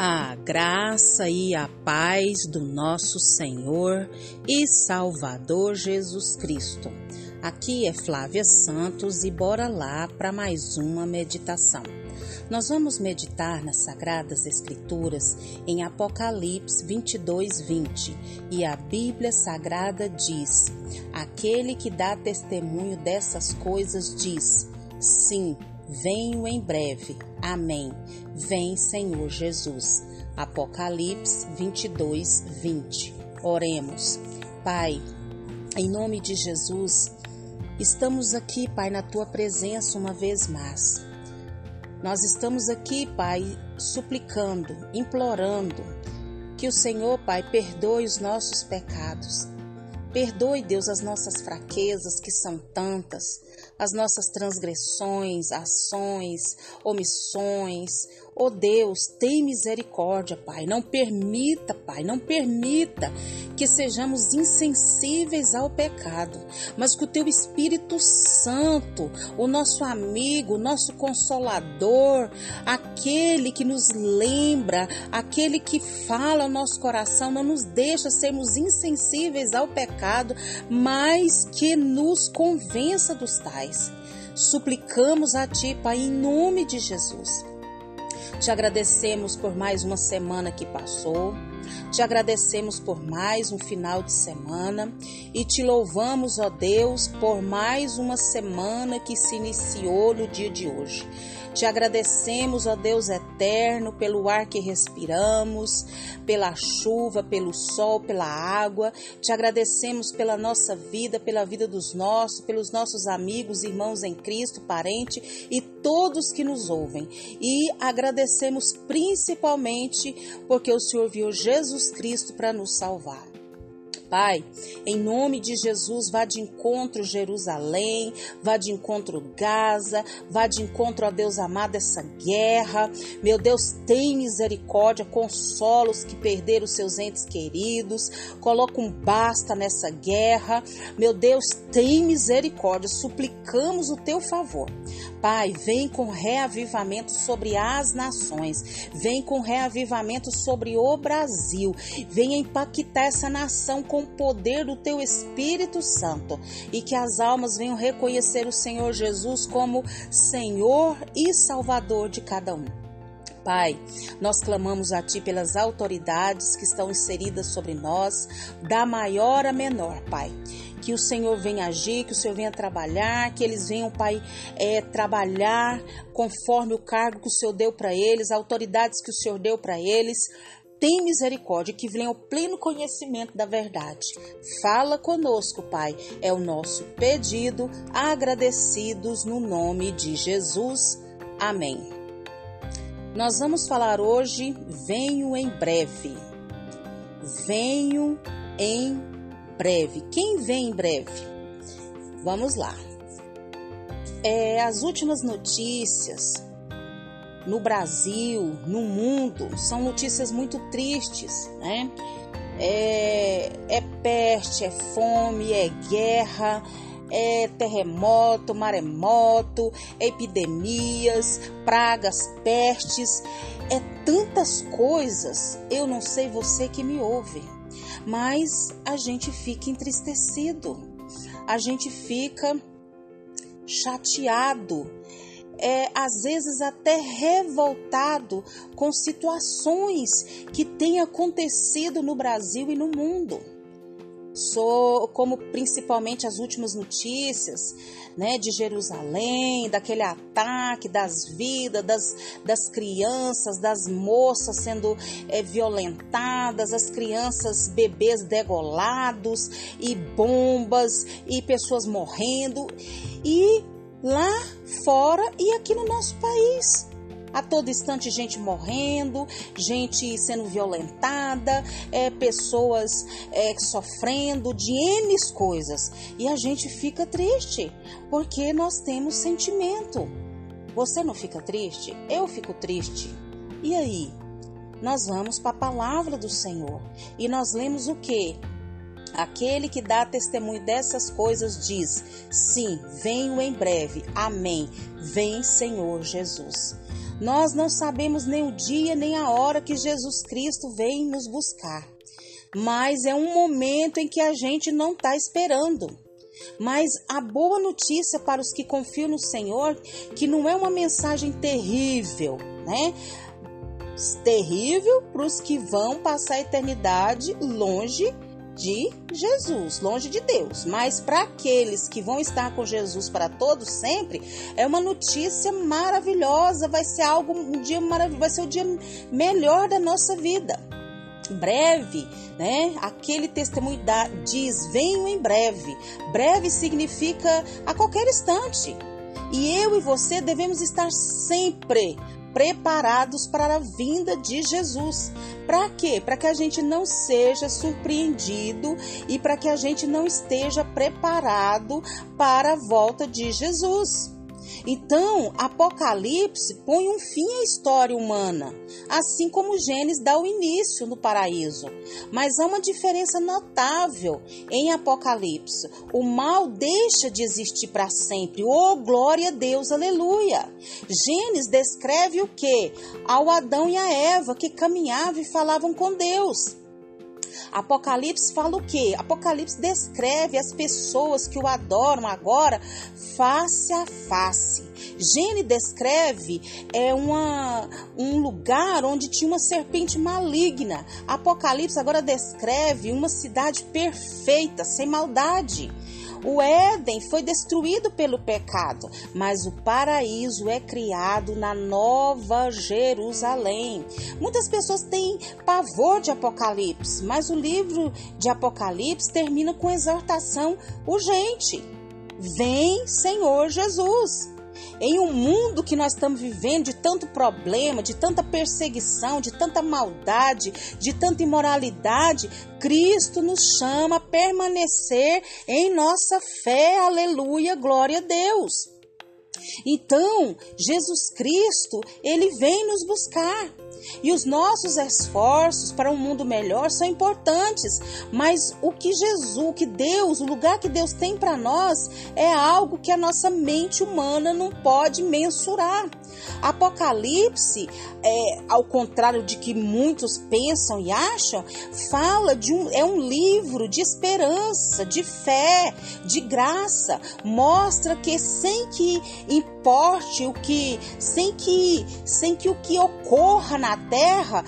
A graça e a paz do nosso Senhor e Salvador Jesus Cristo. Aqui é Flávia Santos e bora lá para mais uma meditação. Nós vamos meditar nas Sagradas Escrituras em Apocalipse 22, 20 e a Bíblia Sagrada diz: Aquele que dá testemunho dessas coisas diz: Sim, Venho em breve. Amém. Vem, Senhor Jesus. Apocalipse 22, 20. Oremos. Pai, em nome de Jesus, estamos aqui, Pai, na tua presença uma vez mais. Nós estamos aqui, Pai, suplicando, implorando que o Senhor, Pai, perdoe os nossos pecados. Perdoe, Deus, as nossas fraquezas, que são tantas as nossas transgressões, ações, omissões. Oh Deus, tem misericórdia, Pai. Não permita, Pai, não permita que sejamos insensíveis ao pecado, mas que o Teu Espírito Santo, o nosso amigo, o nosso consolador, aquele que nos lembra, aquele que fala ao nosso coração, não nos deixa sermos insensíveis ao pecado, mas que nos convença dos tais. Suplicamos a Ti, Pai, em nome de Jesus. Te agradecemos por mais uma semana que passou. Te agradecemos por mais um final de semana e te louvamos, ó Deus, por mais uma semana que se iniciou no dia de hoje. Te agradecemos, ó Deus eterno, pelo ar que respiramos, pela chuva, pelo sol, pela água. Te agradecemos pela nossa vida, pela vida dos nossos, pelos nossos amigos, irmãos em Cristo, parente e todos que nos ouvem. E agradecemos principalmente porque o Senhor viu Jesus Cristo para nos salvar. Pai, em nome de Jesus, vá de encontro Jerusalém, vá de encontro Gaza, vá de encontro a Deus amado essa guerra. Meu Deus, tem misericórdia, consola os que perderam seus entes queridos, coloca um basta nessa guerra. Meu Deus, tem misericórdia, suplicamos o teu favor. Pai, vem com reavivamento sobre as nações, vem com reavivamento sobre o Brasil, venha impactar essa nação com o poder do teu Espírito Santo e que as almas venham reconhecer o Senhor Jesus como Senhor e Salvador de cada um. Pai, nós clamamos a Ti pelas autoridades que estão inseridas sobre nós, da maior a menor, Pai que o Senhor venha agir, que o Senhor venha trabalhar, que eles venham, Pai, é, trabalhar conforme o cargo que o Senhor deu para eles, autoridades que o Senhor deu para eles. Tem misericórdia, que venha o pleno conhecimento da verdade. Fala conosco, Pai, é o nosso pedido, agradecidos no nome de Jesus. Amém. Nós vamos falar hoje, venho em breve. Venho em breve. Quem vem em breve? Vamos lá. É, as últimas notícias no Brasil, no mundo, são notícias muito tristes, né? É, é peste, é fome, é guerra, é terremoto, maremoto, epidemias, pragas, pestes, é tantas coisas. Eu não sei você que me ouve mas a gente fica entristecido, a gente fica chateado, é, às vezes até revoltado com situações que têm acontecido no Brasil e no mundo. Sou como principalmente as últimas notícias, né, de Jerusalém, daquele ataque das vidas, das, das crianças, das moças sendo é, violentadas, as crianças, bebês degolados e bombas e pessoas morrendo. E lá fora e aqui no nosso país. A todo instante, gente morrendo, gente sendo violentada, é, pessoas é, sofrendo de N coisas. E a gente fica triste, porque nós temos sentimento. Você não fica triste? Eu fico triste. E aí? Nós vamos para a palavra do Senhor e nós lemos o que? Aquele que dá testemunho dessas coisas diz: Sim, venho em breve. Amém. Vem, Senhor Jesus. Nós não sabemos nem o dia nem a hora que Jesus Cristo vem nos buscar. Mas é um momento em que a gente não está esperando. Mas a boa notícia para os que confiam no Senhor, que não é uma mensagem terrível, né? Terrível para os que vão passar a eternidade longe de Jesus, longe de Deus. Mas para aqueles que vão estar com Jesus para todos sempre, é uma notícia maravilhosa, vai ser algo um dia maravilhoso, vai ser o dia melhor da nossa vida. Breve, né? Aquele testemunho diz: venho em breve. Breve significa a qualquer instante. E eu e você devemos estar sempre preparados para a vinda de Jesus. Para quê? Para que a gente não seja surpreendido e para que a gente não esteja preparado para a volta de Jesus. Então, Apocalipse põe um fim à história humana, assim como Gênesis dá o início no paraíso. Mas há uma diferença notável em Apocalipse. O mal deixa de existir para sempre. Oh, glória a Deus, aleluia! Gênesis descreve o que? Ao Adão e a Eva que caminhavam e falavam com Deus. Apocalipse fala o quê? Apocalipse descreve as pessoas que o adoram agora face a face. Gene descreve é uma, um lugar onde tinha uma serpente maligna. Apocalipse agora descreve uma cidade perfeita, sem maldade. O Éden foi destruído pelo pecado, mas o paraíso é criado na Nova Jerusalém. Muitas pessoas têm pavor de Apocalipse, mas o livro de Apocalipse termina com exortação urgente. Vem, Senhor Jesus. Em um mundo que nós estamos vivendo de tanto problema, de tanta perseguição, de tanta maldade, de tanta imoralidade, Cristo nos chama a permanecer em nossa fé. Aleluia, glória a Deus. Então, Jesus Cristo, ele vem nos buscar. E os nossos esforços para um mundo melhor são importantes, mas o que Jesus, o que Deus, o lugar que Deus tem para nós é algo que a nossa mente humana não pode mensurar. Apocalipse, é, ao contrário de que muitos pensam e acham, fala de um é um livro de esperança, de fé, de graça, mostra que sem que importe o que, sem que sem que o que ocorra na terra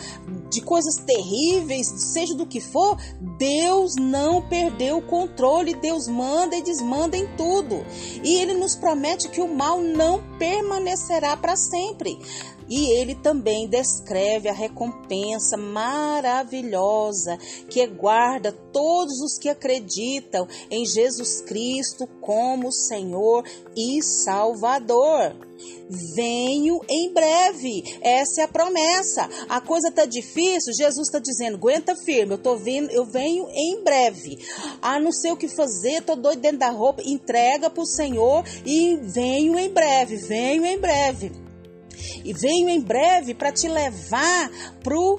de coisas terríveis, seja do que for, Deus não perdeu o controle, Deus manda e desmanda em tudo. E ele nos promete que o mal não permanecerá para sempre. E ele também descreve a recompensa maravilhosa que guarda todos os que acreditam em Jesus Cristo como Senhor e Salvador. Venho em breve. Essa é a promessa. A coisa tá difícil, Jesus está dizendo: aguenta firme, eu tô vindo, eu venho em breve. Ah, não sei o que fazer, tô doido dentro da roupa. Entrega para o Senhor e venho em breve, venho em breve e venho em breve para te levar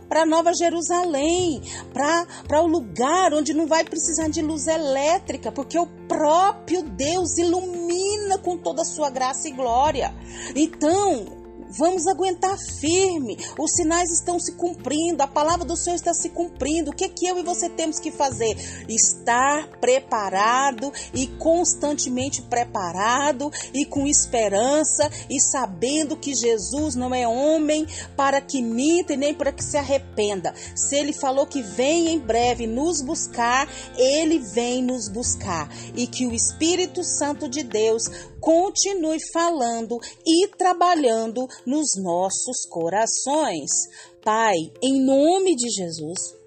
para Nova Jerusalém, para o lugar onde não vai precisar de luz elétrica, porque o próprio Deus ilumina com toda a sua graça e glória. Então, Vamos aguentar firme. Os sinais estão se cumprindo, a palavra do Senhor está se cumprindo. O que é que eu e você temos que fazer? Estar preparado e constantemente preparado e com esperança e sabendo que Jesus não é homem para que minta e nem para que se arrependa. Se ele falou que vem em breve nos buscar, ele vem nos buscar e que o Espírito Santo de Deus continue falando e trabalhando nos nossos corações. Pai, em nome de Jesus,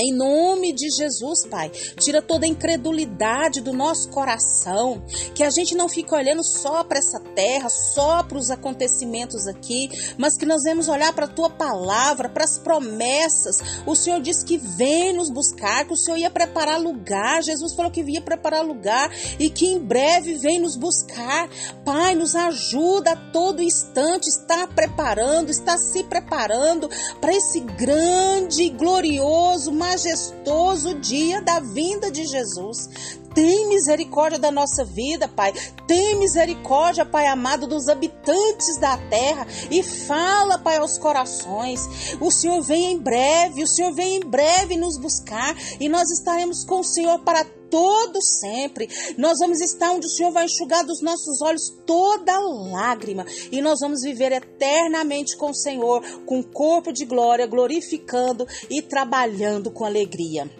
em nome de Jesus, Pai, tira toda a incredulidade do nosso coração, que a gente não fique olhando só para essa terra, só para os acontecimentos aqui, mas que nós vamos olhar para a tua palavra, para as promessas. O Senhor disse que vem nos buscar, que o Senhor ia preparar lugar. Jesus falou que ia preparar lugar e que em breve vem nos buscar. Pai, nos ajuda a todo instante, está preparando, está se preparando para esse grande, glorioso, majestoso dia da vinda de Jesus. Tem misericórdia da nossa vida, Pai. Tem misericórdia, Pai amado, dos habitantes da terra. E fala, Pai, aos corações. O Senhor vem em breve, o Senhor vem em breve nos buscar. E nós estaremos com o Senhor para todo sempre. Nós vamos estar onde o Senhor vai enxugar dos nossos olhos toda lágrima e nós vamos viver eternamente com o Senhor, com corpo de glória, glorificando e trabalhando com alegria.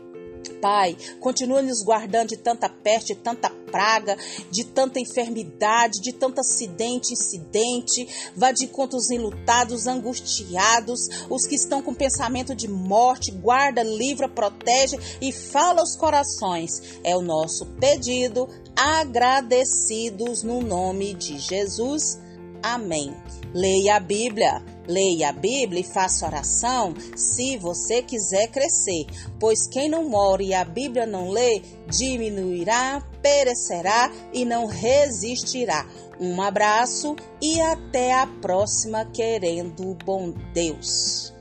Pai, continua nos guardando de tanta peste, de tanta praga, de tanta enfermidade, de tanto acidente, incidente. Vá de contra os enlutados, angustiados, os que estão com pensamento de morte. Guarda, livra, protege e fala aos corações. É o nosso pedido, agradecidos no nome de Jesus. Amém. Leia a Bíblia. Leia a Bíblia e faça oração se você quiser crescer, pois quem não mora e a Bíblia não lê, diminuirá, perecerá e não resistirá. Um abraço e até a próxima, querendo bom Deus.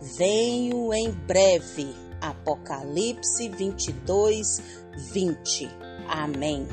Venho em breve. Apocalipse 22, 20. Amém.